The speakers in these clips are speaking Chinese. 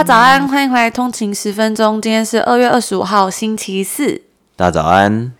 家早安，欢迎回来通勤十分钟。今天是二月二十五号，星期四。大家早安。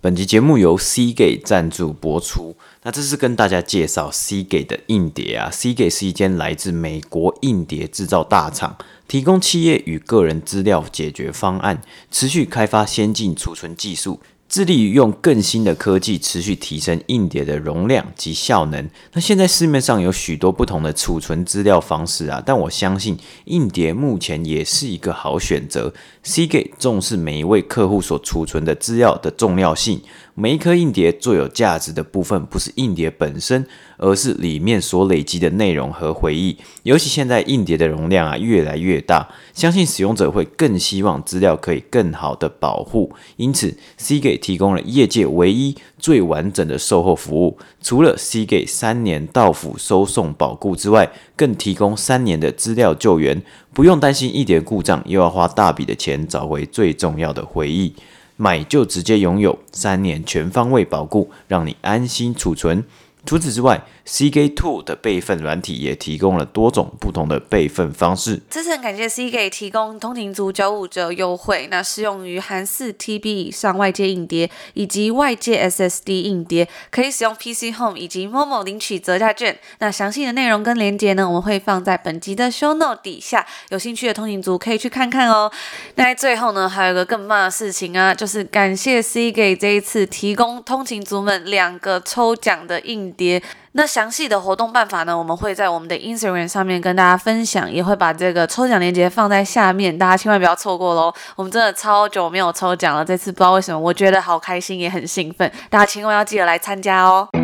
本集节目由 C GATE 赞助播出。那这是跟大家介绍 C GATE 的硬碟啊。C GATE 是一间来自美国硬碟制造大厂，提供企业与个人资料解决方案，持续开发先进储存技术。致力于用更新的科技持续提升硬碟的容量及效能。那现在市面上有许多不同的储存资料方式啊，但我相信硬碟目前也是一个好选择。Cgate 重视每一位客户所储存的资料的重要性。每一颗硬碟最有价值的部分不是硬碟本身，而是里面所累积的内容和回忆。尤其现在硬碟的容量啊越来越大，相信使用者会更希望资料可以更好的保护。因此，Seagate 提供了业界唯一最完整的售后服务。除了 Seagate 三年到府收送保固之外，更提供三年的资料救援，不用担心硬碟故障，又要花大笔的钱找回最重要的回忆。买就直接拥有三年全方位保固，让你安心储存。除此之外，C G Two 的备份软体也提供了多种不同的备份方式。这次很感谢 Seagate 提供通勤族九五折优惠，那适用于含四 TB 以上外接硬碟以及外接 SSD 硬碟，可以使用 PC Home 以及 Momo 领取折价券。那详细的内容跟链接呢，我们会放在本集的 Show Note 底下，有兴趣的通勤族可以去看看哦。那在最后呢，还有一个更棒的事情啊，就是感谢 Seagate 这一次提供通勤族们两个抽奖的硬跌。那详细的活动办法呢，我们会在我们的 Instagram 上面跟大家分享，也会把这个抽奖链接放在下面，大家千万不要错过喽。我们真的超久没有抽奖了，这次不知道为什么，我觉得好开心，也很兴奋，大家千万要记得来参加哦。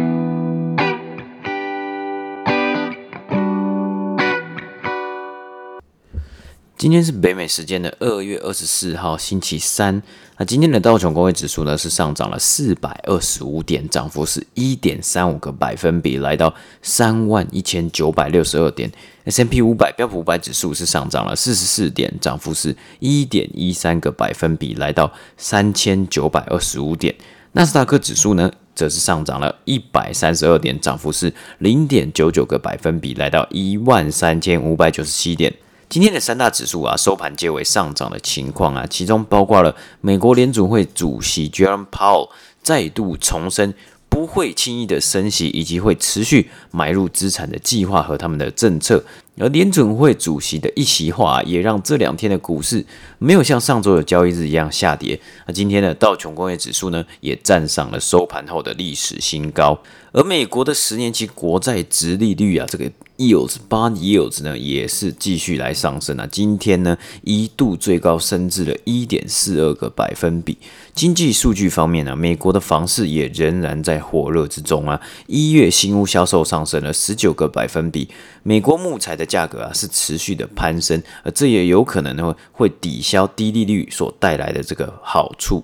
今天是北美时间的二月二十四号，星期三。那今天的道琼工业指数呢，是上涨了四百二十五点，涨幅是一点三五个百分比，来到三万一千九百六十二点。S&P 五百标普五百指数是上涨了四十四点，涨幅是一点一三个百分比，来到三千九百二十五点。纳斯达克指数呢，则是上涨了一百三十二点，涨幅是零点九九个百分比，来到一万三千五百九十七点。今天的三大指数啊，收盘皆为上涨的情况啊，其中包括了美国联储会主席 Jerome Powell 再度重申不会轻易的升息，以及会持续买入资产的计划和他们的政策。而联准会主席的一席话，也让这两天的股市没有像上周的交易日一样下跌。那今天的道琼工业指数呢，也站上了收盘后的历史新高。而美国的十年期国债殖利率啊，这个 yields bond yields 呢，也是继续来上升啊。今天呢，一度最高升至了一点四二个百分比。经济数据方面呢，美国的房市也仍然在火热之中啊。一月新屋销售上升了十九个百分比。美国木材的价格啊是持续的攀升，而这也有可能呢会抵消低利率所带来的这个好处。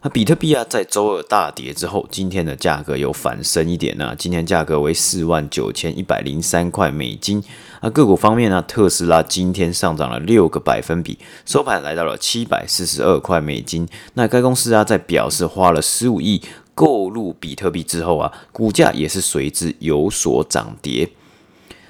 那比特币啊在周二大跌之后，今天的价格有反升一点呢，今天价格为四万九千一百零三块美金。那个股方面呢，特斯拉今天上涨了六个百分比，收盘来到了七百四十二块美金。那该公司啊在表示花了十五亿购入比特币之后啊，股价也是随之有所涨跌。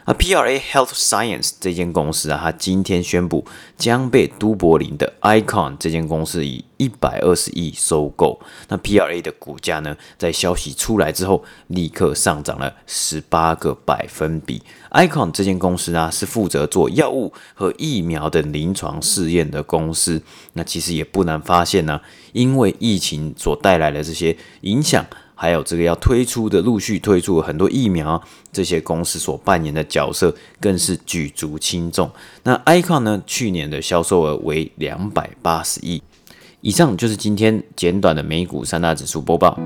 而 PRA Health Science 这间公司啊，它今天宣布将被都柏林的 ICON 这间公司以一百二十亿收购。那 PRA 的股价呢，在消息出来之后，立刻上涨了十八个百分比。ICON 这间公司呢，是负责做药物和疫苗的临床试验的公司。那其实也不难发现呢，因为疫情所带来的这些影响。还有这个要推出的，陆续推出很多疫苗，这些公司所扮演的角色更是举足轻重。那 ICON 呢，去年的销售额为两百八十亿。以上就是今天简短的美股三大指数播报。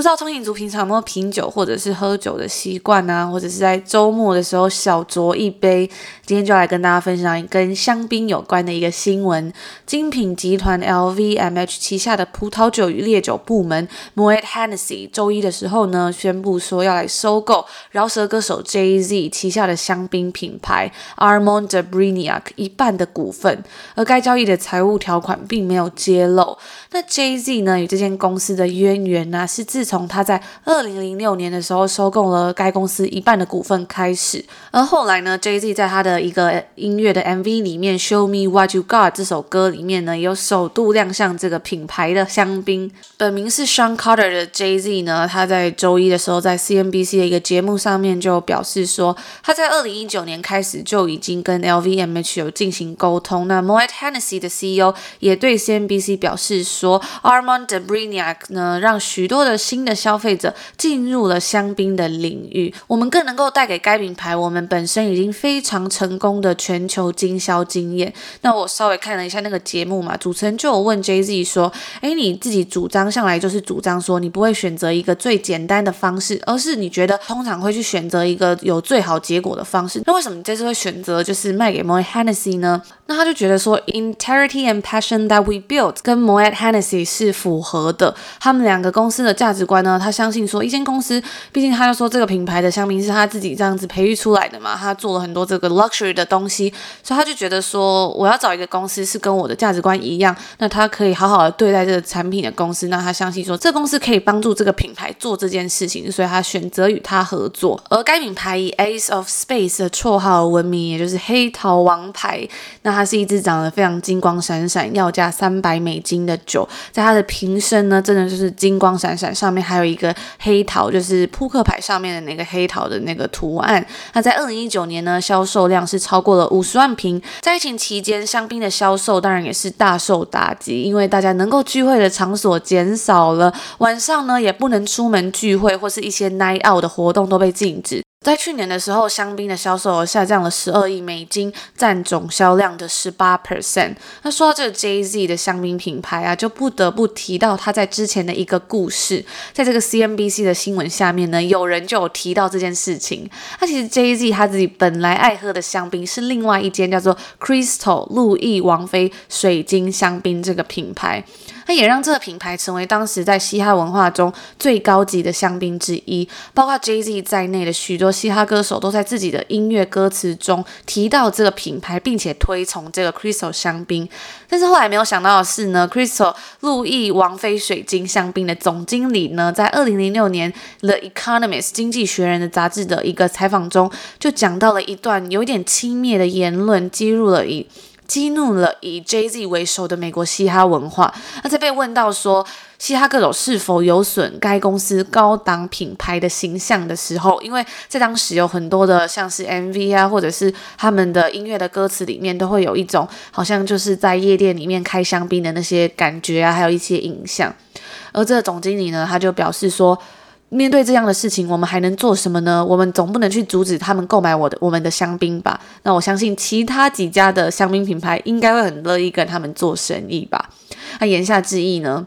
不知道通勤族平常有没有品酒或者是喝酒的习惯啊，或者是在周末的时候小酌一杯。今天就来跟大家分享一跟香槟有关的一个新闻。精品集团 LVMH 旗下的葡萄酒与烈酒部门 Moet Hennessy 周一的时候呢，宣布说要来收购饶舌歌手 Jay Z 旗下的香槟品牌 Armand de Brignac 一半的股份，而该交易的财务条款并没有揭露。那 Jay Z 呢，与这间公司的渊源呢、啊，是自从他在二零零六年的时候收购了该公司一半的股份开始，而后来呢，Jay Z 在他的一个音乐的 MV 里面《Show Me What You Got》这首歌里面呢，有首度亮相这个品牌的香槟。本名是 Sean Carter 的 Jay Z 呢，他在周一的时候在 CNBC 的一个节目上面就表示说，他在二零一九年开始就已经跟 LVMH 有进行沟通。那 Moet Hennessy 的 CEO 也对 CNBC 表示说，Armand de Brignac 呢，让许多的新新的消费者进入了香槟的领域。我们更能够带给该品牌我们本身已经非常成功的全球经销经验。那我稍微看了一下那个节目嘛，主持人就有问 Jay Z 说：“诶，你自己主张向来就是主张说，你不会选择一个最简单的方式，而是你觉得通常会去选择一个有最好结果的方式。那为什么你这次会选择就是卖给 Moet Hennessy 呢？”那他就觉得说，integrity and passion that we built 跟 Moet Hennessy 是符合的。他们两个公司的价值观呢，他相信说，一间公司，毕竟他就说这个品牌的香槟是他自己这样子培育出来的嘛，他做了很多这个 luxury 的东西，所以他就觉得说，我要找一个公司是跟我的价值观一样，那他可以好好的对待这个产品的公司。那他相信说，这公司可以帮助这个品牌做这件事情，所以他选择与他合作。而该品牌以 Ace of Space 的绰号闻名，也就是黑桃王牌。那它是一支长得非常金光闪闪，要价三百美金的酒，在它的瓶身呢，真的就是金光闪闪，上面还有一个黑桃，就是扑克牌上面的那个黑桃的那个图案。那在二零一九年呢，销售量是超过了五十万瓶。在疫情期间，香槟的销售当然也是大受打击，因为大家能够聚会的场所减少了，晚上呢也不能出门聚会，或是一些 night out 的活动都被禁止。在去年的时候，香槟的销售额下降了十二亿美金，占总销量的十八 percent。那说到这个 Jay Z 的香槟品牌啊，就不得不提到他在之前的一个故事。在这个 CNBC 的新闻下面呢，有人就有提到这件事情。那其实 Jay Z 他自己本来爱喝的香槟是另外一间叫做 Crystal 路易王妃水晶香槟这个品牌。它也让这个品牌成为当时在嘻哈文化中最高级的香槟之一，包括 Jay Z 在内的许多嘻哈歌手都在自己的音乐歌词中提到这个品牌，并且推崇这个 Crystal 香槟。但是后来没有想到的是呢，Crystal 路易王妃水晶香槟的总经理呢，在二零零六年 The Economist 经济学人的杂志的一个采访中，就讲到了一段有点轻蔑的言论，激入了以。激怒了以 Jay Z 为首的美国嘻哈文化。那在被问到说嘻哈歌手是否有损该公司高档品牌的形象的时候，因为在当时有很多的像是 MV 啊，或者是他们的音乐的歌词里面都会有一种好像就是在夜店里面开香槟的那些感觉啊，还有一些影像。而这个总经理呢，他就表示说。面对这样的事情，我们还能做什么呢？我们总不能去阻止他们购买我的我们的香槟吧？那我相信其他几家的香槟品牌应该会很乐意跟他们做生意吧？那言下之意呢？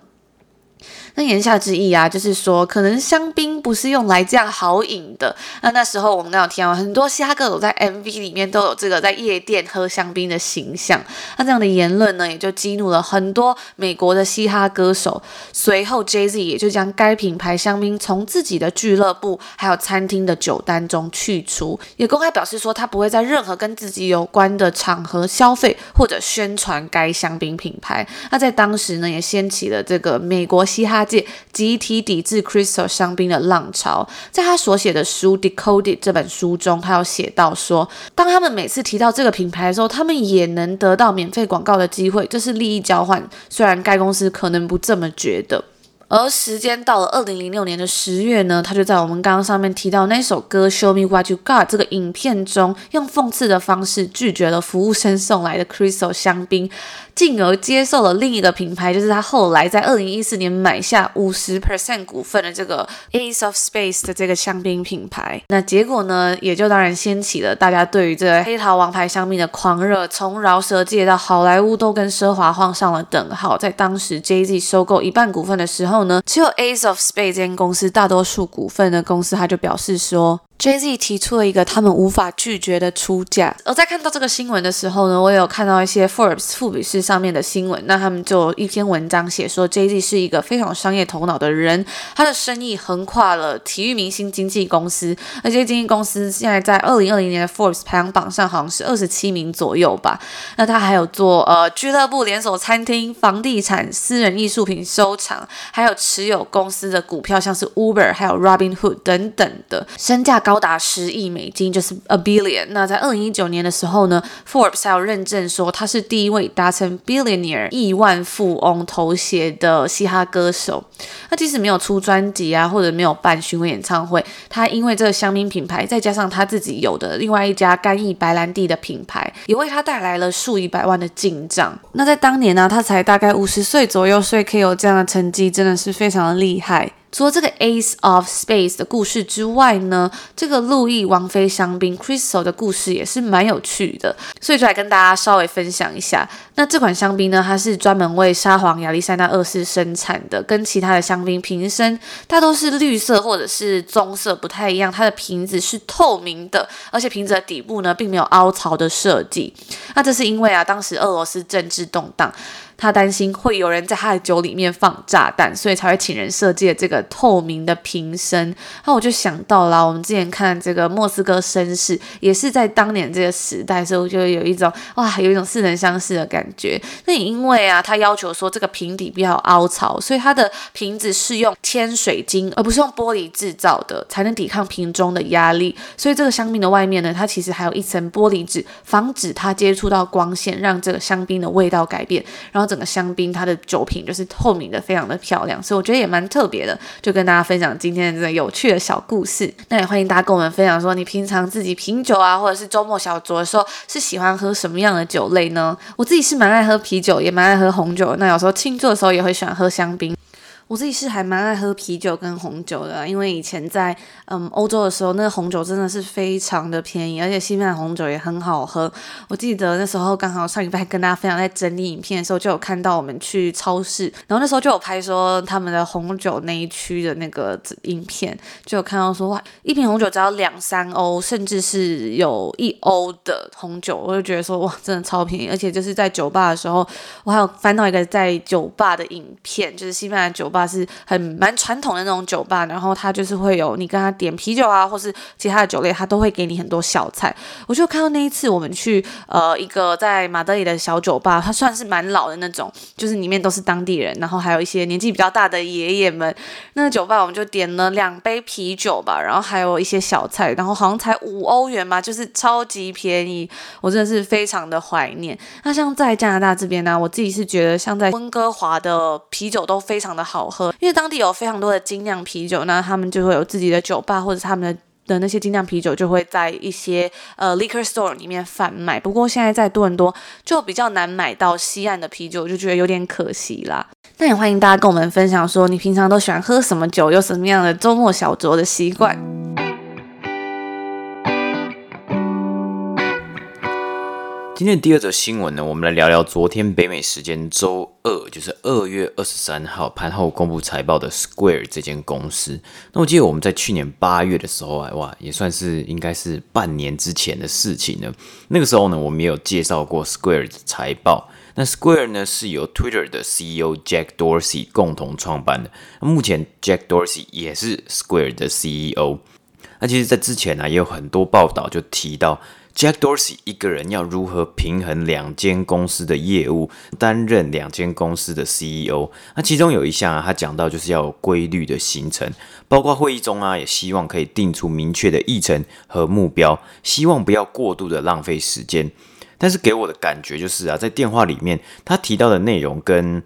那言下之意啊，就是说，可能香槟不是用来这样好饮的。那那时候我们刚有听到，很多嘻哈歌手在 MV 里面都有这个在夜店喝香槟的形象。那这样的言论呢，也就激怒了很多美国的嘻哈歌手。随后，Jay Z 也就将该品牌香槟从自己的俱乐部还有餐厅的酒单中去除，也公开表示说，他不会在任何跟自己有关的场合消费或者宣传该香槟品牌。那在当时呢，也掀起了这个美国嘻哈界集体抵制 Crystal 香槟的浪潮，在他所写的书《Decoded》这本书中，他有写到说，当他们每次提到这个品牌的时候，他们也能得到免费广告的机会，这是利益交换。虽然该公司可能不这么觉得。而时间到了二零零六年的十月呢，他就在我们刚刚上面提到那首歌《Show Me What You Got》这个影片中，用讽刺的方式拒绝了服务生送来的 Crystal 香槟。进而接受了另一个品牌，就是他后来在二零一四年买下五十 percent 股份的这个 Ace of Space 的这个香槟品牌。那结果呢，也就当然掀起了大家对于这黑桃王牌香槟的狂热，从饶舌界到好莱坞都跟奢华画上了等号。在当时 Jay Z 收购一半股份的时候呢，只有 Ace of Space 这间公司大多数股份的公司，他就表示说。Jay-Z 提出了一个他们无法拒绝的出价，而在看到这个新闻的时候呢，我有看到一些 Forbes 富比士上面的新闻，那他们就一篇文章写说，Jay-Z 是一个非常有商业头脑的人，他的生意横跨了体育明星经纪公司，而这些经纪公司现在在二零二零年的 Forbes 排行榜上好像是二十七名左右吧。那他还有做呃俱乐部、连锁餐厅、房地产、私人艺术品收藏，还有持有公司的股票，像是 Uber 还有 Robinhood 等等的身价高。高达十亿美金，就是 a billion。那在二零一九年的时候呢，Forbes 还有认证说他是第一位达成 billionaire 亿万富翁头衔的嘻哈歌手。那即使没有出专辑啊，或者没有办巡回演唱会，他因为这个香槟品牌，再加上他自己有的另外一家干邑白兰地的品牌，也为他带来了数以百万的进账。那在当年呢，他才大概五十岁左右，所以可以有这样的成绩，真的是非常的厉害。除了这个 Ace of Spades 的故事之外呢，这个路易王妃香槟 Crystal 的故事也是蛮有趣的，所以就来跟大家稍微分享一下。那这款香槟呢，它是专门为沙皇亚历山大二世生产的，跟其他的香槟瓶身它都是绿色或者是棕色不太一样，它的瓶子是透明的，而且瓶子的底部呢并没有凹槽的设计。那这是因为啊，当时俄罗斯政治动荡。他担心会有人在他的酒里面放炸弹，所以才会请人设计了这个透明的瓶身。那我就想到了，我们之前看这个莫斯科绅士，也是在当年这个时代，所以我就有一种哇，有一种似曾相识的感觉。那也因为啊，他要求说这个瓶底不要凹槽，所以它的瓶子是用铅水晶，而不是用玻璃制造的，才能抵抗瓶中的压力。所以这个香槟的外面呢，它其实还有一层玻璃纸，防止它接触到光线，让这个香槟的味道改变。然后整个香槟它的酒瓶就是透明的，非常的漂亮，所以我觉得也蛮特别的，就跟大家分享今天的这个有趣的小故事。那也欢迎大家跟我们分享说，你平常自己品酒啊，或者是周末小酌的时候，是喜欢喝什么样的酒类呢？我自己是蛮爱喝啤酒，也蛮爱喝红酒。那有时候庆祝的时候，也会喜欢喝香槟。我自己是还蛮爱喝啤酒跟红酒的，因为以前在嗯欧洲的时候，那个红酒真的是非常的便宜，而且西班牙红酒也很好喝。我记得那时候刚好上礼拜跟大家分享在整理影片的时候，就有看到我们去超市，然后那时候就有拍说他们的红酒那一区的那个影片，就有看到说哇，一瓶红酒只要两三欧，甚至是有一欧的红酒，我就觉得说哇，真的超便宜。而且就是在酒吧的时候，我还有翻到一个在酒吧的影片，就是西班牙酒吧。是很蛮传统的那种酒吧，然后他就是会有你跟他点啤酒啊，或是其他的酒类，他都会给你很多小菜。我就看到那一次我们去呃一个在马德里的小酒吧，它算是蛮老的那种，就是里面都是当地人，然后还有一些年纪比较大的爷爷们。那个酒吧我们就点了两杯啤酒吧，然后还有一些小菜，然后好像才五欧元吧，就是超级便宜。我真的是非常的怀念。那像在加拿大这边呢，我自己是觉得像在温哥华的啤酒都非常的好。喝，因为当地有非常多的精酿啤酒，那他们就会有自己的酒吧，或者他们的的那些精酿啤酒就会在一些呃 liquor store 里面贩卖。不过现在在多伦多就比较难买到西岸的啤酒，就觉得有点可惜啦。那也欢迎大家跟我们分享说，你平常都喜欢喝什么酒，有什么样的周末小酌的习惯。今天第二则新闻呢，我们来聊聊昨天北美时间周二，就是二月二十三号盘后公布财报的 Square 这间公司。那我记得我们在去年八月的时候啊，哇，也算是应该是半年之前的事情了。那个时候呢，我们也有介绍过 Square 的财报。那 Square 呢是由 Twitter 的 CEO Jack Dorsey 共同创办的。那目前 Jack Dorsey 也是 Square 的 CEO。那其实，在之前呢，也有很多报道就提到。Jack Dorsey 一个人要如何平衡两间公司的业务，担任两间公司的 CEO？那其中有一项啊，他讲到就是要有规律的行程，包括会议中啊，也希望可以定出明确的议程和目标，希望不要过度的浪费时间。但是给我的感觉就是啊，在电话里面他提到的内容跟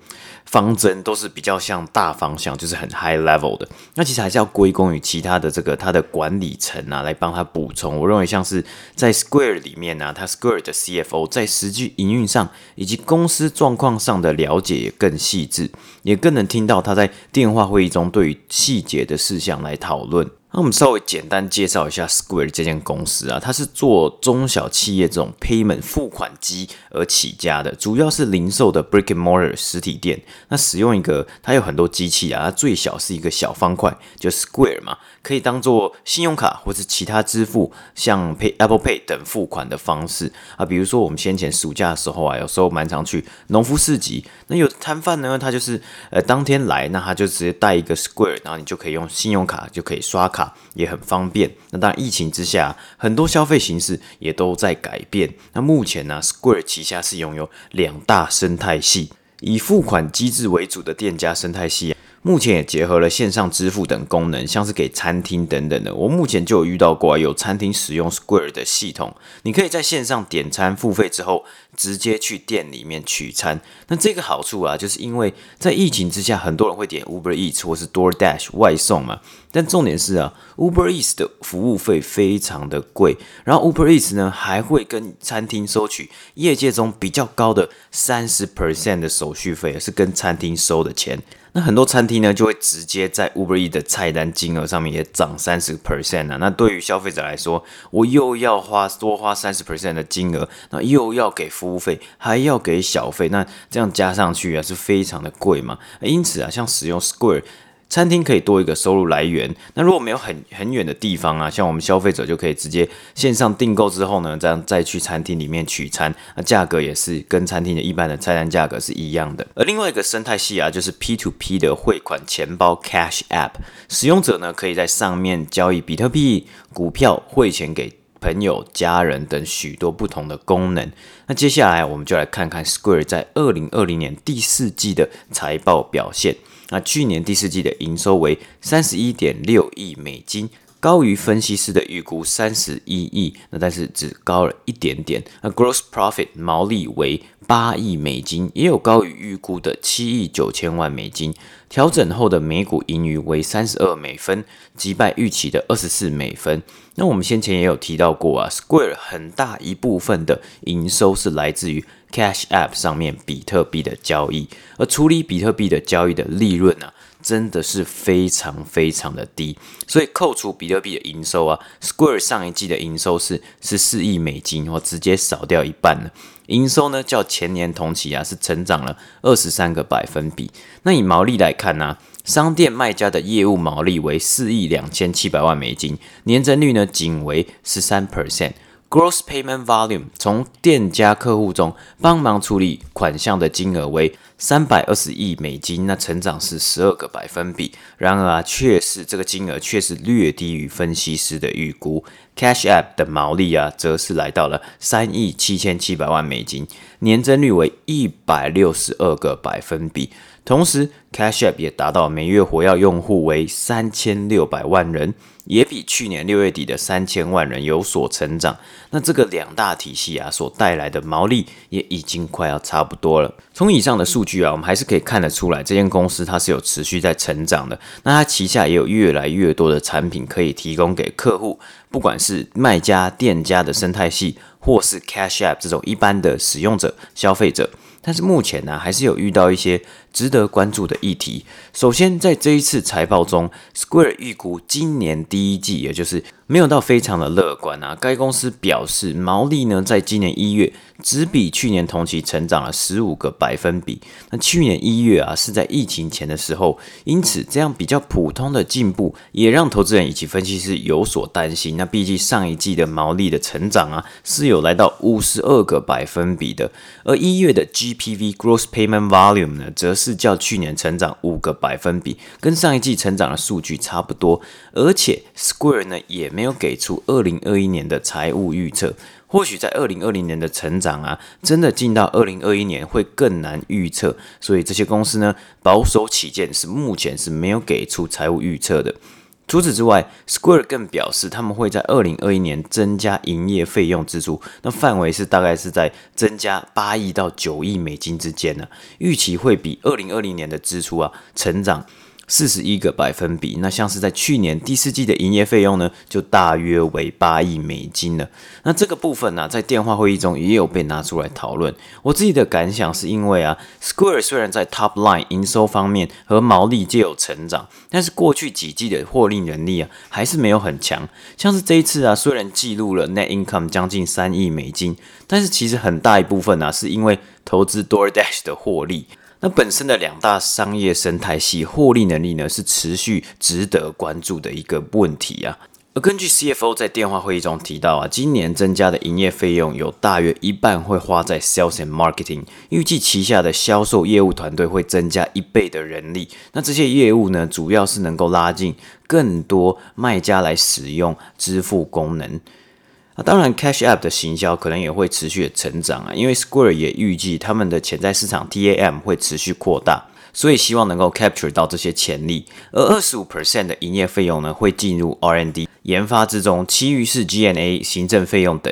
方针都是比较像大方向，就是很 high level 的。那其实还是要归功于其他的这个他的管理层啊，来帮他补充。我认为像是在 Square 里面呢、啊，他 Square 的 CFO 在实际营运上以及公司状况上的了解也更细致，也更能听到他在电话会议中对于细节的事项来讨论。那我们稍微简单介绍一下 Square 这间公司啊，它是做中小企业这种 payment 付款机而起家的，主要是零售的 brick and mortar 实体店。那使用一个，它有很多机器啊，它最小是一个小方块，就 Square 嘛，可以当做信用卡或是其他支付，像 Pay Apple Pay 等付款的方式啊。比如说我们先前暑假的时候啊，有时候蛮常去农夫市集，那有摊贩呢，他就是呃当天来，那他就直接带一个 Square，然后你就可以用信用卡就可以刷卡。也很方便。那当然，疫情之下，很多消费形式也都在改变。那目前呢，Square 旗下是拥有两大生态系，以付款机制为主的店家生态系。目前也结合了线上支付等功能，像是给餐厅等等的。我目前就有遇到过啊，有餐厅使用 Square 的系统，你可以在线上点餐付费之后，直接去店里面取餐。那这个好处啊，就是因为在疫情之下，很多人会点 Uber Eats 或是 DoorDash 外送嘛。但重点是啊，Uber Eats 的服务费非常的贵，然后 Uber Eats 呢还会跟餐厅收取业界中比较高的三十 percent 的手续费，是跟餐厅收的钱。那很多餐厅呢，就会直接在 Uber E 的菜单金额上面也涨三十 percent 啊。那对于消费者来说，我又要花多花三十 percent 的金额，那又要给服务费，还要给小费，那这样加上去啊，是非常的贵嘛。因此啊，像使用 Square。餐厅可以多一个收入来源。那如果没有很很远的地方啊，像我们消费者就可以直接线上订购之后呢，这样再去餐厅里面取餐，那价格也是跟餐厅的一般的菜单价格是一样的。而另外一个生态系啊，就是 P2P 的汇款钱包 Cash App，使用者呢可以在上面交易比特币、股票、汇钱给朋友、家人等许多不同的功能。那接下来我们就来看看 Square 在二零二零年第四季的财报表现。那去年第四季的营收为三十一点六亿美金，高于分析师的预估三十一亿，那但是只高了一点点。那 gross profit 毛利为八亿美金，也有高于预估的七亿九千万美金。调整后的每股盈余为三十二美分，击败预期的二十四美分。那我们先前也有提到过啊，Square 很大一部分的营收是来自于 Cash App 上面比特币的交易，而处理比特币的交易的利润呢、啊，真的是非常非常的低。所以扣除比特币的营收啊，Square 上一季的营收是十四亿美金，我直接少掉一半了。营收呢，较前年同期啊是成长了二十三个百分比。那以毛利来看呢、商店卖家的业务毛利为四亿两千七百万美金，年增率呢仅为十三 percent。Gross Payment Volume 从店家客户中帮忙处理款项的金额为三百二十亿美金，那成长是十二个百分比。然而啊，确实这个金额确实略低于分析师的预估。Cash App 的毛利啊，则是来到了三亿七千七百万美金，年增率为一百六十二个百分比。同时，Cash App 也达到每月活跃用户为三千六百万人。也比去年六月底的三千万人有所成长。那这个两大体系啊所带来的毛利也已经快要差不多了。从以上的数据啊，我们还是可以看得出来，这间公司它是有持续在成长的。那它旗下也有越来越多的产品可以提供给客户，不管是卖家、店家的生态系，或是 Cash App 这种一般的使用者、消费者。但是目前呢、还是有遇到一些值得关注的议题。首先，在这一次财报中，Square 预估今年第一季，也就是没有到非常的乐观啊。该公司表示，毛利呢，在今年一月只比去年同期成长了十五个百分比。那去年一月啊，是在疫情前的时候，因此这样比较普通的进步，也让投资人以及分析师有所担心。那毕竟上一季的毛利的成长啊，是有来到五十二个百分比的，而一月的 GPV Gross Payment Volume 呢，则是较去年成长五个百分比，跟上一季成长的数据差不多。而且 Square 呢，也没有给出二零二一年的财务预测，或许在二零二零年的成长啊，真的进到二零二一年会更难预测，所以这些公司呢，保守起见是目前是没有给出财务预测的。除此之外，Square 更表示他们会在二零二一年增加营业费用支出，那范围是大概是在增加八亿到九亿美金之间呢，预期会比二零二零年的支出啊成长。四十一个百分比。那像是在去年第四季的营业费用呢，就大约为八亿美金了。那这个部分呢、在电话会议中也有被拿出来讨论。我自己的感想是因为啊，Square 虽然在 Top Line 营收方面和毛利皆有成长，但是过去几季的获利能力啊，还是没有很强。像是这一次啊，虽然记录了 Net Income 将近三亿美金，但是其实很大一部分啊，是因为投资 DoorDash 的获利。那本身的两大商业生态系获利能力呢，是持续值得关注的一个问题啊。而根据 CFO 在电话会议中提到啊，今年增加的营业费用有大约一半会花在 Sales and Marketing，预计旗下的销售业务团队会增加一倍的人力。那这些业务呢，主要是能够拉近更多卖家来使用支付功能。那当然，Cash App 的行销可能也会持续的成长啊，因为 Square 也预计他们的潜在市场 TAM 会持续扩大，所以希望能够 capture 到这些潜力。而二十五 percent 的营业费用呢，会进入 R&D 研发之中，其余是 G&A 行政费用等。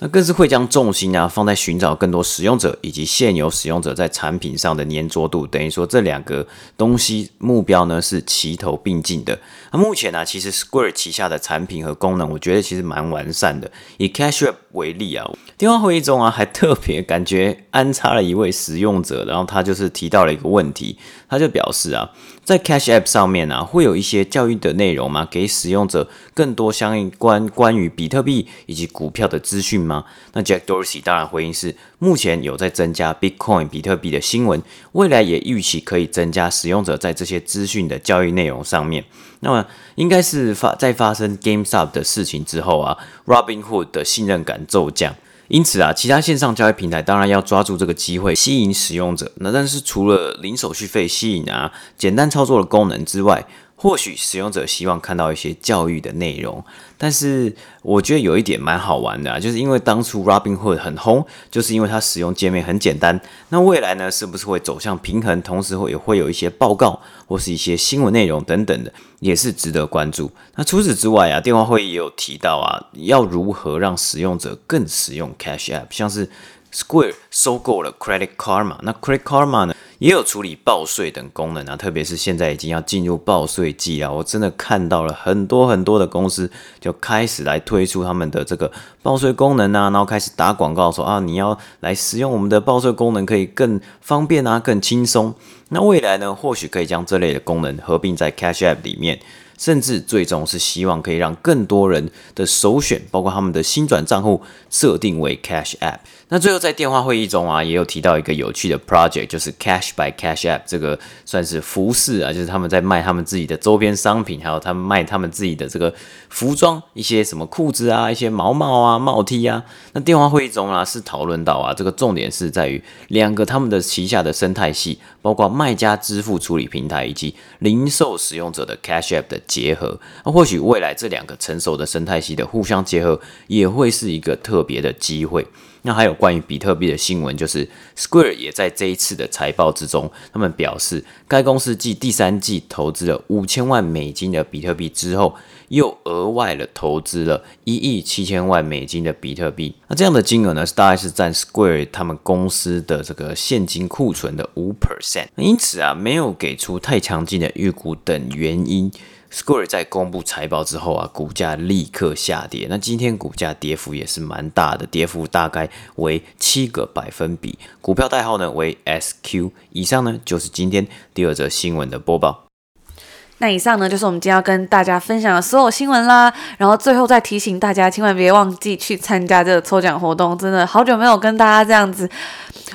那更是会将重心啊放在寻找更多使用者以及现有使用者在产品上的黏着度，等于说这两个东西目标呢是齐头并进的。那目前呢、啊，其实 Square 旗下的产品和功能，我觉得其实蛮完善的。以 Cash App 为例啊，电话会议中啊还特别感觉安插了一位使用者，然后他就是提到了一个问题，他就表示啊。在 Cash App 上面啊，会有一些教育的内容吗？给使用者更多相关关于比特币以及股票的资讯吗？那 Jack Dorsey 当然回应是，目前有在增加 Bitcoin 比特币的新闻，未来也预期可以增加使用者在这些资讯的教育内容上面。那么应该是发在发生 GameStop 的事情之后啊，Robinhood 的信任感骤降。因此啊，其他线上交易平台当然要抓住这个机会吸引使用者。那但是除了零手续费吸引啊，简单操作的功能之外，或许使用者希望看到一些教育的内容，但是我觉得有一点蛮好玩的啊，就是因为当初 Robinhood 很红，就是因为它使用界面很简单。那未来呢，是不是会走向平衡，同时会也会有一些报告或是一些新闻内容等等的，也是值得关注。那除此之外啊，电话会议也有提到啊，要如何让使用者更使用 Cash App，像是 Square 收购了 Credit Karma，那 Credit Karma 呢？也有处理报税等功能啊，特别是现在已经要进入报税季啊，我真的看到了很多很多的公司就开始来推出他们的这个报税功能啊，然后开始打广告说啊，你要来使用我们的报税功能，可以更方便啊，更轻松。那未来呢，或许可以将这类的功能合并在 Cash App 里面。甚至最终是希望可以让更多人的首选，包括他们的新转账户设定为 Cash App。那最后在电话会议中啊，也有提到一个有趣的 project，就是 Cash by Cash App，这个算是服饰啊，就是他们在卖他们自己的周边商品，还有他们卖他们自己的这个服装，一些什么裤子啊，一些毛帽啊、帽 T 啊。那电话会议中啊，是讨论到啊，这个重点是在于两个他们的旗下的生态系，包括卖家支付处理平台以及零售使用者的 Cash App 的。结合，那或许未来这两个成熟的生态系的互相结合，也会是一个特别的机会。那还有关于比特币的新闻，就是 Square 也在这一次的财报之中，他们表示，该公司继第三季投资了五千万美金的比特币之后，又额外的投资了一亿七千万美金的比特币。那这样的金额呢，是大概是占 Square 他们公司的这个现金库存的五 percent。因此啊，没有给出太强劲的预估等原因。Square 在公布财报之后啊，股价立刻下跌。那今天股价跌幅也是蛮大的，跌幅大概为七个百分比。股票代号呢为 SQ。以上呢就是今天第二则新闻的播报。那以上呢，就是我们今天要跟大家分享的所有新闻啦。然后最后再提醒大家，千万别忘记去参加这个抽奖活动。真的好久没有跟大家这样子，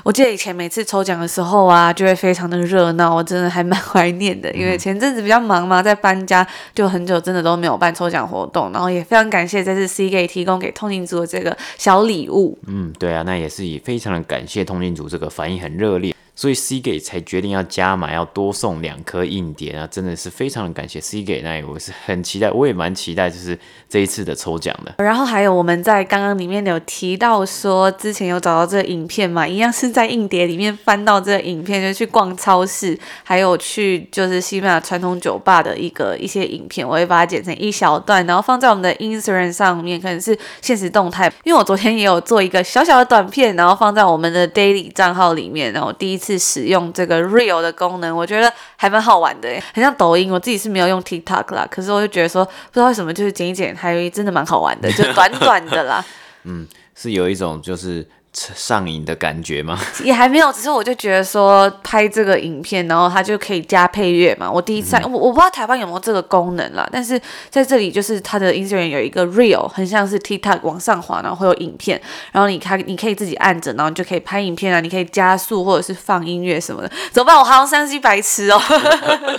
我记得以前每次抽奖的时候啊，就会非常的热闹，我真的还蛮怀念的。因为前阵子比较忙嘛，在搬家，就很久真的都没有办抽奖活动。然后也非常感谢这次 Seagate 提供给通勤族的这个小礼物。嗯，对啊，那也是以非常的感谢通勤族，这个反应很热烈。所以 C 给才决定要加码，要多送两颗硬碟啊！真的是非常的感谢 C 给那我是很期待，我也蛮期待，就是这一次的抽奖的。然后还有我们在刚刚里面有提到说，之前有找到这个影片嘛，一样是在硬碟里面翻到这个影片，就去逛超市，还有去就是西班牙传统酒吧的一个一些影片，我会把它剪成一小段，然后放在我们的 Instagram 上面，可能是限时动态，因为我昨天也有做一个小小的短片，然后放在我们的 Daily 账号里面，然后第一次。是使用这个 Real 的功能，我觉得还蛮好玩的，很像抖音。我自己是没有用 TikTok 啦，可是我就觉得说，不知道为什么，就是剪一剪，还真的蛮好玩的，就短短的啦。嗯，是有一种就是。上瘾的感觉吗？也还没有，只是我就觉得说拍这个影片，然后它就可以加配乐嘛。我第一次，嗯、我我不知道台湾有没有这个功能啦，但是在这里就是它的 Instagram 有一个 Real，很像是 TikTok 往上滑，然后会有影片，然后你看你可以自己按着，然后你就可以拍影片啊，你可以加速或者是放音乐什么的。怎么办？我好像三 C 白痴哦。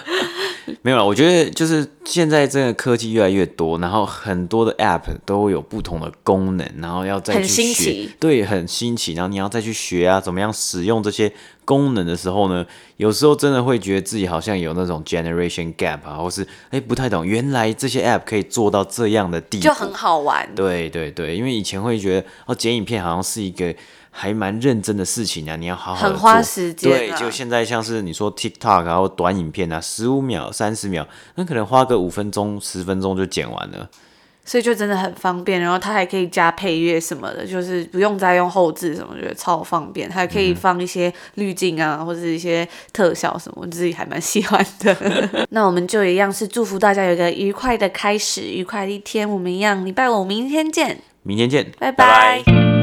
没有了，我觉得就是现在这个科技越来越多，然后很多的 App 都有不同的功能，然后要再去学，很新奇，对，很新奇。然后你要再去学啊，怎么样使用这些功能的时候呢，有时候真的会觉得自己好像有那种 generation gap 啊，或是哎不太懂，原来这些 App 可以做到这样的地步，就很好玩。对对对，因为以前会觉得哦，剪影片好像是一个。还蛮认真的事情啊，你要好好做，很花时间啊。对，就现在像是你说 TikTok 然后短影片啊，十五秒、三十秒，那可能花个五分钟、十分钟就剪完了。所以就真的很方便，然后它还可以加配乐什么的，就是不用再用后置什么，觉得超方便。还可以放一些滤镜啊，或者一些特效什么，我自己还蛮喜欢的。那我们就一样是祝福大家有一个愉快的开始，愉快的一天。我们一样礼拜五明天见，明天见，拜拜。拜拜。